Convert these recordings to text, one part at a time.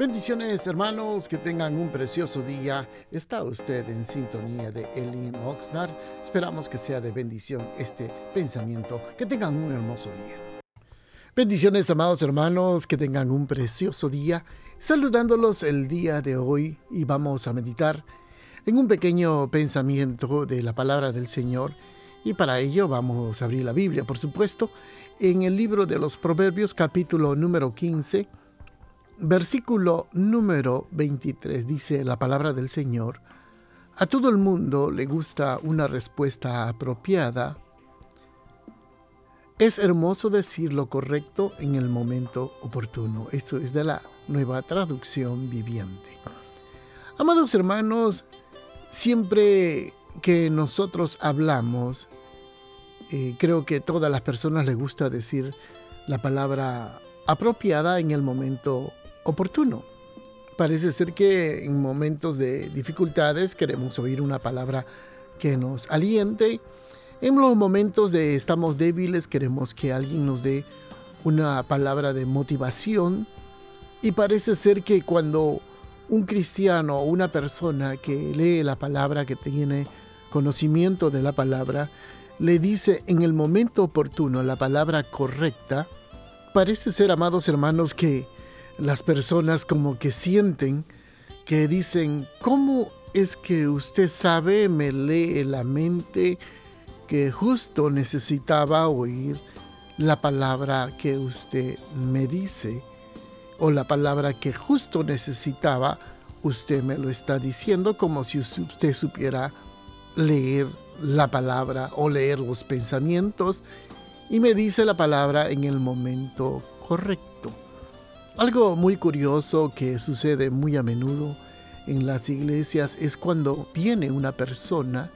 Bendiciones hermanos, que tengan un precioso día. Está usted en sintonía de Elin Oxnard. Esperamos que sea de bendición este pensamiento. Que tengan un hermoso día. Bendiciones amados hermanos, que tengan un precioso día. Saludándolos el día de hoy y vamos a meditar en un pequeño pensamiento de la palabra del Señor. Y para ello vamos a abrir la Biblia, por supuesto, en el libro de los Proverbios capítulo número 15 Versículo número 23 dice la palabra del Señor, a todo el mundo le gusta una respuesta apropiada. Es hermoso decir lo correcto en el momento oportuno. Esto es de la nueva traducción viviente. Amados hermanos, siempre que nosotros hablamos, eh, creo que a todas las personas les gusta decir la palabra apropiada en el momento oportuno. Parece ser que en momentos de dificultades queremos oír una palabra que nos aliente. En los momentos de estamos débiles queremos que alguien nos dé una palabra de motivación. Y parece ser que cuando un cristiano o una persona que lee la palabra, que tiene conocimiento de la palabra, le dice en el momento oportuno la palabra correcta, parece ser, amados hermanos, que las personas como que sienten que dicen, ¿cómo es que usted sabe, me lee la mente que justo necesitaba oír la palabra que usted me dice? O la palabra que justo necesitaba, usted me lo está diciendo como si usted supiera leer la palabra o leer los pensamientos y me dice la palabra en el momento correcto. Algo muy curioso que sucede muy a menudo en las iglesias es cuando viene una persona.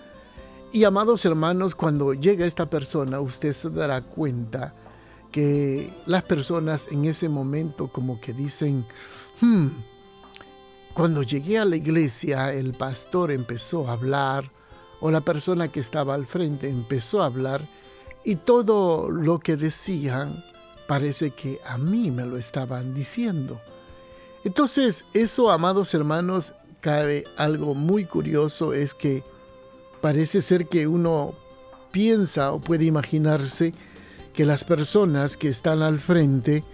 Y amados hermanos, cuando llega esta persona, usted se dará cuenta que las personas en ese momento como que dicen, hmm, cuando llegué a la iglesia el pastor empezó a hablar o la persona que estaba al frente empezó a hablar y todo lo que decían parece que a mí me lo estaban diciendo. Entonces, eso, amados hermanos, cabe algo muy curioso, es que parece ser que uno piensa o puede imaginarse que las personas que están al frente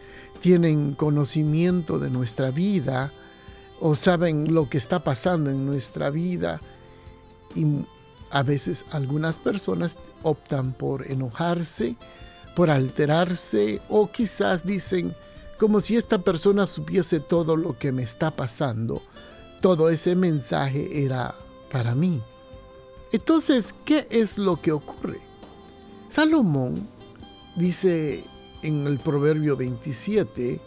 tienen conocimiento de nuestra vida o saben lo que está pasando en nuestra vida y a veces algunas personas optan por enojarse por alterarse o quizás dicen como si esta persona supiese todo lo que me está pasando. Todo ese mensaje era para mí. Entonces, ¿qué es lo que ocurre? Salomón dice en el Proverbio 27,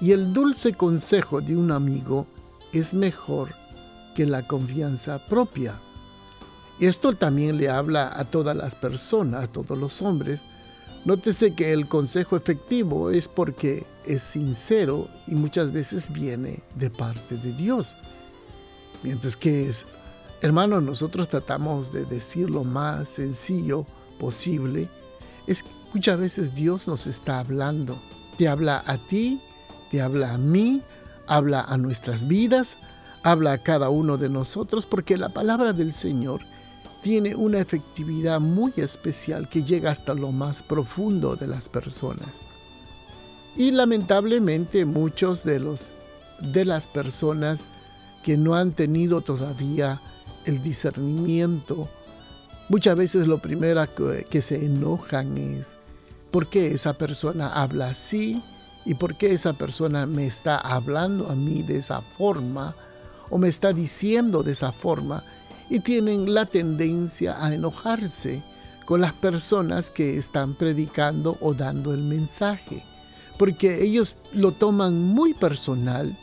y el dulce consejo de un amigo es mejor que la confianza propia. Esto también le habla a todas las personas, a todos los hombres, Nótese que el consejo efectivo es porque es sincero y muchas veces viene de parte de Dios. Mientras que es, hermano, nosotros tratamos de decir lo más sencillo posible. Es que muchas veces Dios nos está hablando. Te habla a ti, te habla a mí, habla a nuestras vidas, habla a cada uno de nosotros, porque la palabra del Señor tiene una efectividad muy especial que llega hasta lo más profundo de las personas. Y lamentablemente muchos de los de las personas que no han tenido todavía el discernimiento, muchas veces lo primero que, que se enojan es ¿por qué esa persona habla así? ¿Y por qué esa persona me está hablando a mí de esa forma? ¿O me está diciendo de esa forma? Y tienen la tendencia a enojarse con las personas que están predicando o dando el mensaje, porque ellos lo toman muy personal,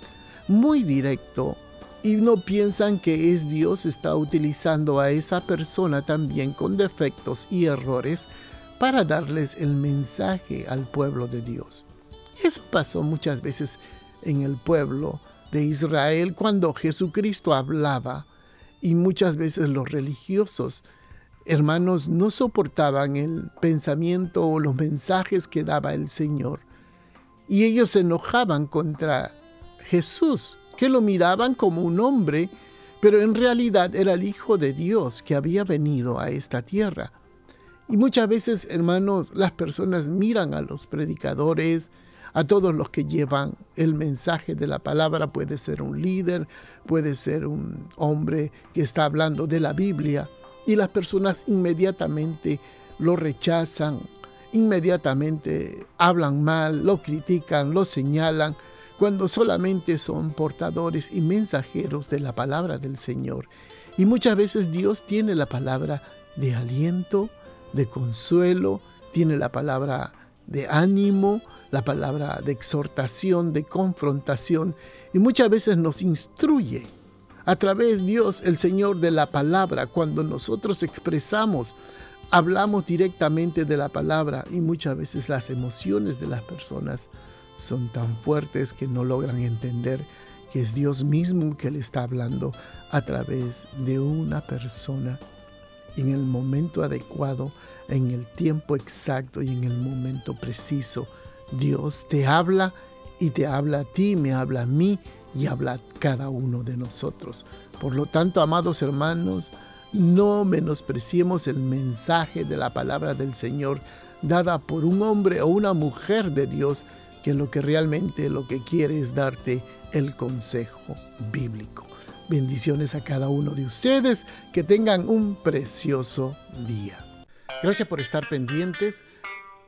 muy directo, y no piensan que es Dios está utilizando a esa persona también con defectos y errores para darles el mensaje al pueblo de Dios. Eso pasó muchas veces en el pueblo de Israel cuando Jesucristo hablaba y muchas veces los religiosos, hermanos, no soportaban el pensamiento o los mensajes que daba el Señor. Y ellos se enojaban contra Jesús, que lo miraban como un hombre, pero en realidad era el Hijo de Dios que había venido a esta tierra. Y muchas veces, hermanos, las personas miran a los predicadores, a todos los que llevan el mensaje de la palabra, puede ser un líder, puede ser un hombre que está hablando de la Biblia, y las personas inmediatamente lo rechazan, inmediatamente hablan mal, lo critican, lo señalan, cuando solamente son portadores y mensajeros de la palabra del Señor. Y muchas veces Dios tiene la palabra de aliento, de consuelo, tiene la palabra de ánimo, la palabra de exhortación, de confrontación, y muchas veces nos instruye. A través Dios, el Señor de la palabra, cuando nosotros expresamos, hablamos directamente de la palabra y muchas veces las emociones de las personas son tan fuertes que no logran entender que es Dios mismo que le está hablando a través de una persona en el momento adecuado, en el tiempo exacto y en el momento preciso. Dios te habla y te habla a ti, me habla a mí y habla a cada uno de nosotros. Por lo tanto, amados hermanos, no menospreciemos el mensaje de la palabra del Señor dada por un hombre o una mujer de Dios que lo que realmente lo que quiere es darte el consejo bíblico. Bendiciones a cada uno de ustedes, que tengan un precioso día. Gracias por estar pendientes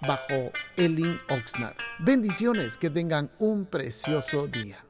bajo Elin Oxnard. Bendiciones, que tengan un precioso día.